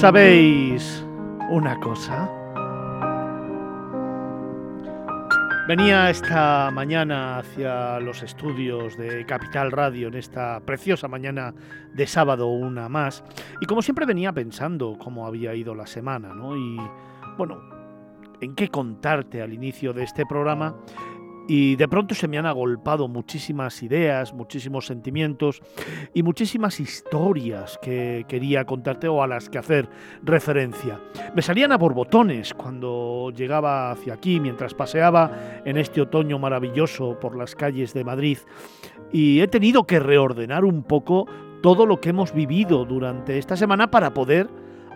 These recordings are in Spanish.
¿Sabéis una cosa? Venía esta mañana hacia los estudios de Capital Radio en esta preciosa mañana de sábado una más y como siempre venía pensando cómo había ido la semana, ¿no? Y bueno, en qué contarte al inicio de este programa y de pronto se me han agolpado muchísimas ideas, muchísimos sentimientos y muchísimas historias que quería contarte o a las que hacer referencia. Me salían a borbotones cuando llegaba hacia aquí, mientras paseaba en este otoño maravilloso por las calles de Madrid y he tenido que reordenar un poco todo lo que hemos vivido durante esta semana para poder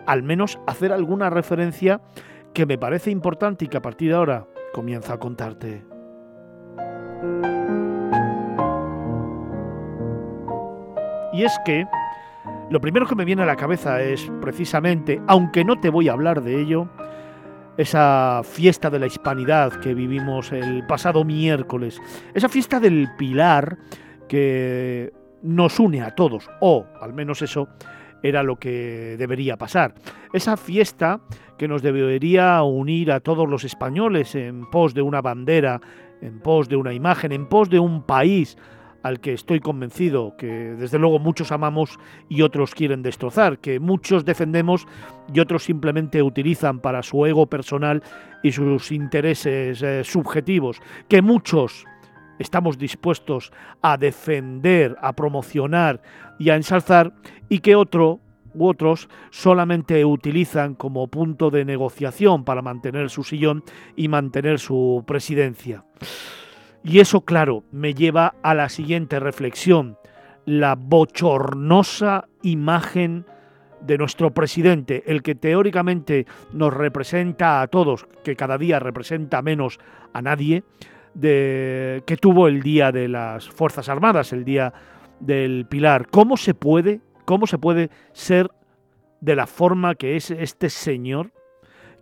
al menos hacer alguna referencia que me parece importante y que a partir de ahora comienza a contarte. Y es que lo primero que me viene a la cabeza es precisamente, aunque no te voy a hablar de ello, esa fiesta de la hispanidad que vivimos el pasado miércoles, esa fiesta del Pilar que nos une a todos, o al menos eso era lo que debería pasar. Esa fiesta que nos debería unir a todos los españoles en pos de una bandera en pos de una imagen, en pos de un país al que estoy convencido que desde luego muchos amamos y otros quieren destrozar, que muchos defendemos y otros simplemente utilizan para su ego personal y sus intereses eh, subjetivos, que muchos estamos dispuestos a defender, a promocionar y a ensalzar y que otro u otros solamente utilizan como punto de negociación para mantener su sillón y mantener su presidencia. Y eso, claro, me lleva a la siguiente reflexión, la bochornosa imagen de nuestro presidente, el que teóricamente nos representa a todos, que cada día representa menos a nadie, de, que tuvo el día de las Fuerzas Armadas, el día del Pilar. ¿Cómo se puede ¿Cómo se puede ser de la forma que es este señor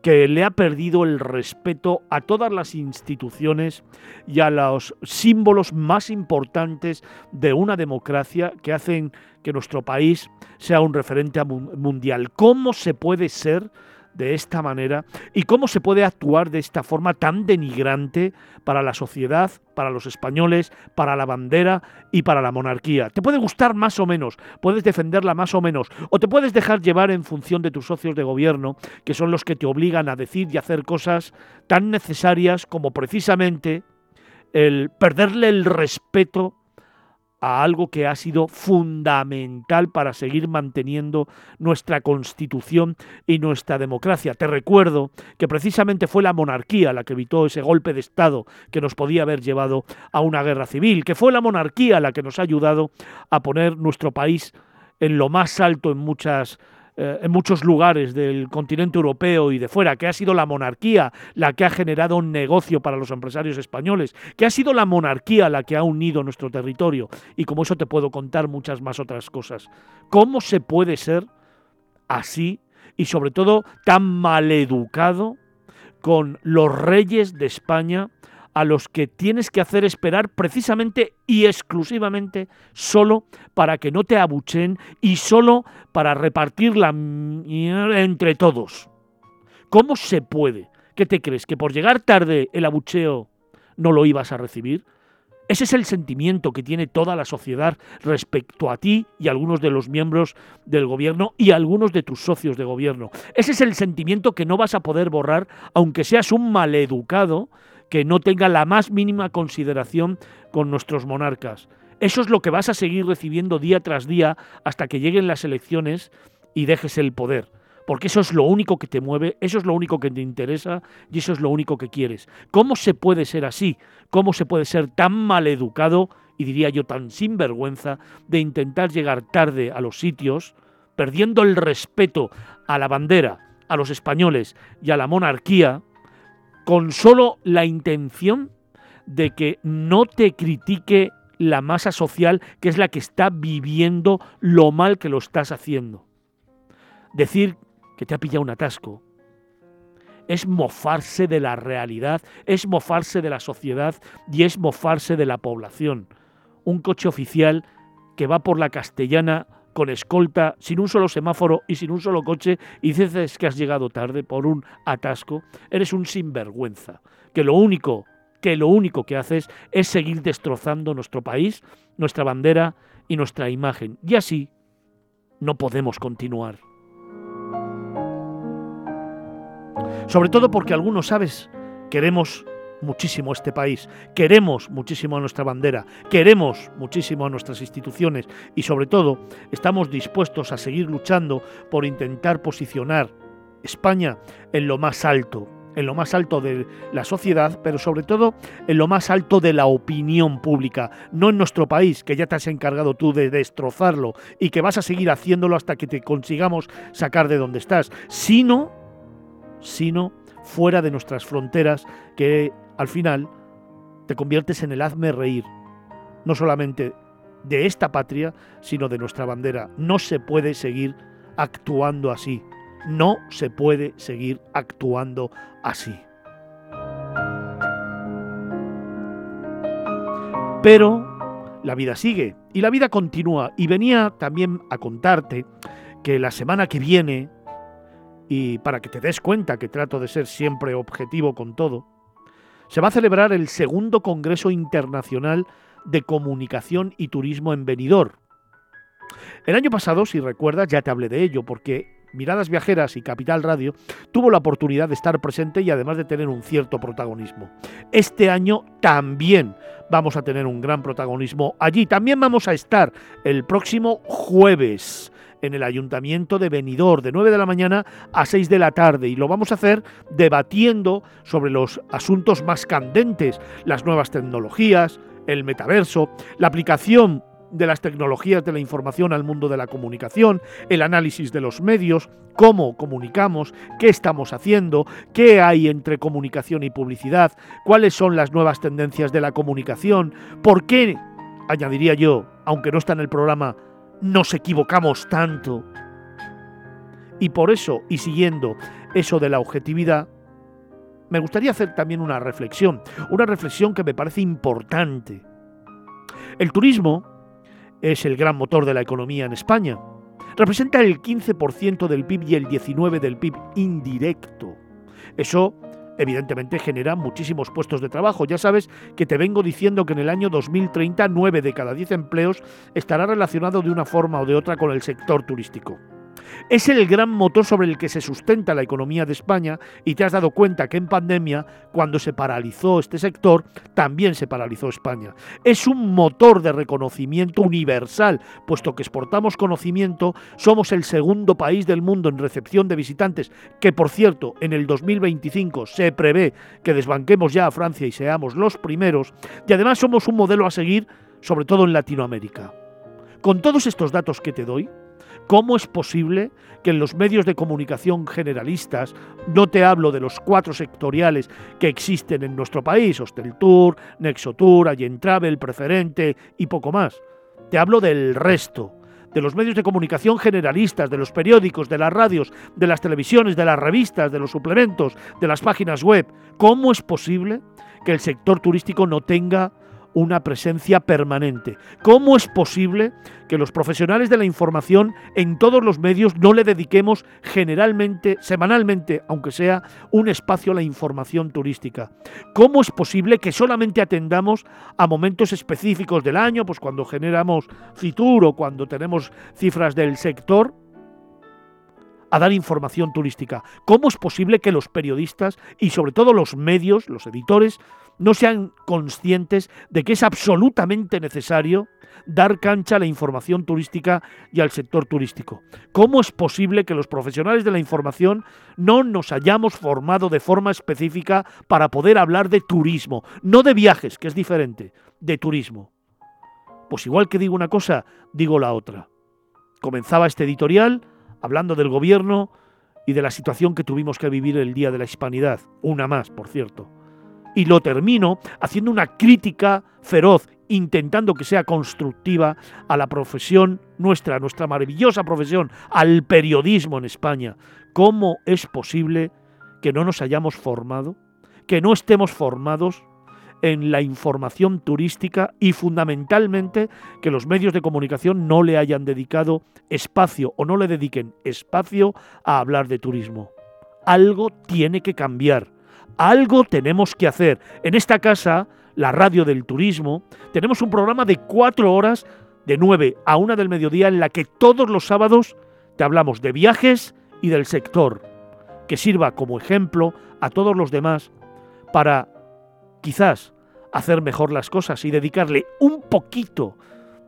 que le ha perdido el respeto a todas las instituciones y a los símbolos más importantes de una democracia que hacen que nuestro país sea un referente mundial. ¿Cómo se puede ser de esta manera y cómo se puede actuar de esta forma tan denigrante para la sociedad, para los españoles, para la bandera y para la monarquía. Te puede gustar más o menos, puedes defenderla más o menos, o te puedes dejar llevar en función de tus socios de gobierno, que son los que te obligan a decir y hacer cosas tan necesarias como precisamente el perderle el respeto a algo que ha sido fundamental para seguir manteniendo nuestra constitución y nuestra democracia. Te recuerdo que precisamente fue la monarquía la que evitó ese golpe de Estado que nos podía haber llevado a una guerra civil, que fue la monarquía la que nos ha ayudado a poner nuestro país en lo más alto en muchas eh, en muchos lugares del continente europeo y de fuera, que ha sido la monarquía la que ha generado un negocio para los empresarios españoles, que ha sido la monarquía la que ha unido nuestro territorio. Y como eso te puedo contar muchas más otras cosas. ¿Cómo se puede ser así y sobre todo tan maleducado con los reyes de España a los que tienes que hacer esperar precisamente y exclusivamente solo para que no te abuchen y solo para repartirla entre todos. ¿Cómo se puede? ¿Qué te crees? ¿Que por llegar tarde el abucheo no lo ibas a recibir? Ese es el sentimiento que tiene toda la sociedad respecto a ti y algunos de los miembros del gobierno y algunos de tus socios de gobierno. Ese es el sentimiento que no vas a poder borrar aunque seas un maleducado que no tenga la más mínima consideración con nuestros monarcas. Eso es lo que vas a seguir recibiendo día tras día hasta que lleguen las elecciones y dejes el poder. Porque eso es lo único que te mueve, eso es lo único que te interesa y eso es lo único que quieres. ¿Cómo se puede ser así? ¿Cómo se puede ser tan maleducado y diría yo tan sinvergüenza de intentar llegar tarde a los sitios, perdiendo el respeto a la bandera, a los españoles y a la monarquía, con solo la intención de que no te critique la masa social que es la que está viviendo lo mal que lo estás haciendo. Decir que te ha pillado un atasco es mofarse de la realidad, es mofarse de la sociedad y es mofarse de la población. Un coche oficial que va por la castellana con escolta, sin un solo semáforo y sin un solo coche, y dices que has llegado tarde por un atasco, eres un sinvergüenza, que lo único, que lo único que haces es seguir destrozando nuestro país, nuestra bandera y nuestra imagen. Y así no podemos continuar. Sobre todo porque algunos, ¿sabes? Queremos muchísimo este país, queremos muchísimo a nuestra bandera, queremos muchísimo a nuestras instituciones. Y sobre todo estamos dispuestos a seguir luchando por intentar posicionar España en lo más alto, en lo más alto de la sociedad, pero sobre todo en lo más alto de la opinión pública, no en nuestro país, que ya te has encargado tú de destrozarlo y que vas a seguir haciéndolo hasta que te consigamos sacar de donde estás, sino, sino fuera de nuestras fronteras, que al final te conviertes en el hazme reír, no solamente de esta patria, sino de nuestra bandera. No se puede seguir actuando así. No se puede seguir actuando así. Pero la vida sigue y la vida continúa. Y venía también a contarte que la semana que viene, y para que te des cuenta que trato de ser siempre objetivo con todo, se va a celebrar el segundo Congreso Internacional de Comunicación y Turismo en Benidorm. El año pasado, si recuerdas, ya te hablé de ello, porque Miradas Viajeras y Capital Radio tuvo la oportunidad de estar presente y además de tener un cierto protagonismo. Este año también vamos a tener un gran protagonismo allí. También vamos a estar el próximo jueves en el Ayuntamiento de Benidorm de 9 de la mañana a 6 de la tarde. Y lo vamos a hacer debatiendo sobre los asuntos más candentes, las nuevas tecnologías, el metaverso, la aplicación de las tecnologías de la información al mundo de la comunicación, el análisis de los medios, cómo comunicamos, qué estamos haciendo, qué hay entre comunicación y publicidad, cuáles son las nuevas tendencias de la comunicación, por qué, añadiría yo, aunque no está en el programa, nos equivocamos tanto. Y por eso, y siguiendo eso de la objetividad, me gustaría hacer también una reflexión, una reflexión que me parece importante. El turismo es el gran motor de la economía en España. Representa el 15% del PIB y el 19% del PIB indirecto. Eso evidentemente genera muchísimos puestos de trabajo. Ya sabes que te vengo diciendo que en el año 2030 9 de cada 10 empleos estará relacionado de una forma o de otra con el sector turístico. Es el gran motor sobre el que se sustenta la economía de España y te has dado cuenta que en pandemia, cuando se paralizó este sector, también se paralizó España. Es un motor de reconocimiento universal, puesto que exportamos conocimiento, somos el segundo país del mundo en recepción de visitantes, que por cierto, en el 2025 se prevé que desbanquemos ya a Francia y seamos los primeros, y además somos un modelo a seguir, sobre todo en Latinoamérica. Con todos estos datos que te doy, ¿Cómo es posible que en los medios de comunicación generalistas, no te hablo de los cuatro sectoriales que existen en nuestro país, Hosteltour, Nexotour, Travel, Preferente y poco más, te hablo del resto, de los medios de comunicación generalistas, de los periódicos, de las radios, de las televisiones, de las revistas, de los suplementos, de las páginas web. ¿Cómo es posible que el sector turístico no tenga una presencia permanente. ¿Cómo es posible que los profesionales de la información en todos los medios no le dediquemos generalmente, semanalmente, aunque sea, un espacio a la información turística? ¿Cómo es posible que solamente atendamos a momentos específicos del año, pues cuando generamos Fitur o cuando tenemos cifras del sector? A dar información turística. ¿Cómo es posible que los periodistas y sobre todo los medios, los editores, no sean conscientes de que es absolutamente necesario dar cancha a la información turística y al sector turístico. ¿Cómo es posible que los profesionales de la información no nos hayamos formado de forma específica para poder hablar de turismo, no de viajes, que es diferente, de turismo? Pues igual que digo una cosa, digo la otra. Comenzaba este editorial hablando del gobierno y de la situación que tuvimos que vivir el Día de la Hispanidad, una más, por cierto y lo termino haciendo una crítica feroz, intentando que sea constructiva a la profesión nuestra, nuestra maravillosa profesión, al periodismo en España. ¿Cómo es posible que no nos hayamos formado, que no estemos formados en la información turística y fundamentalmente que los medios de comunicación no le hayan dedicado espacio o no le dediquen espacio a hablar de turismo. Algo tiene que cambiar, algo tenemos que hacer. En esta casa, la radio del turismo, tenemos un programa de cuatro horas de 9 a 1 del mediodía en la que todos los sábados te hablamos de viajes y del sector, que sirva como ejemplo a todos los demás para quizás hacer mejor las cosas y dedicarle un poquito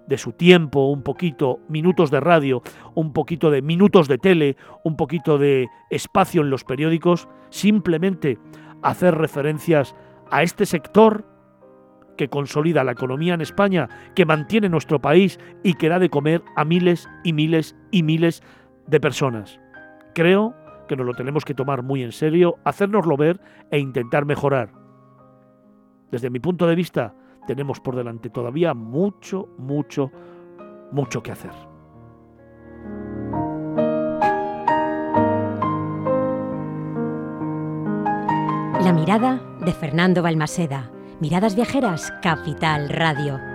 de su tiempo, un poquito minutos de radio, un poquito de minutos de tele, un poquito de espacio en los periódicos, simplemente hacer referencias a este sector que consolida la economía en España, que mantiene nuestro país y que da de comer a miles y miles y miles de personas. Creo que nos lo tenemos que tomar muy en serio, hacérnoslo ver e intentar mejorar. Desde mi punto de vista, tenemos por delante todavía mucho, mucho, mucho que hacer. La mirada de Fernando Balmaseda Miradas Viajeras, Capital Radio.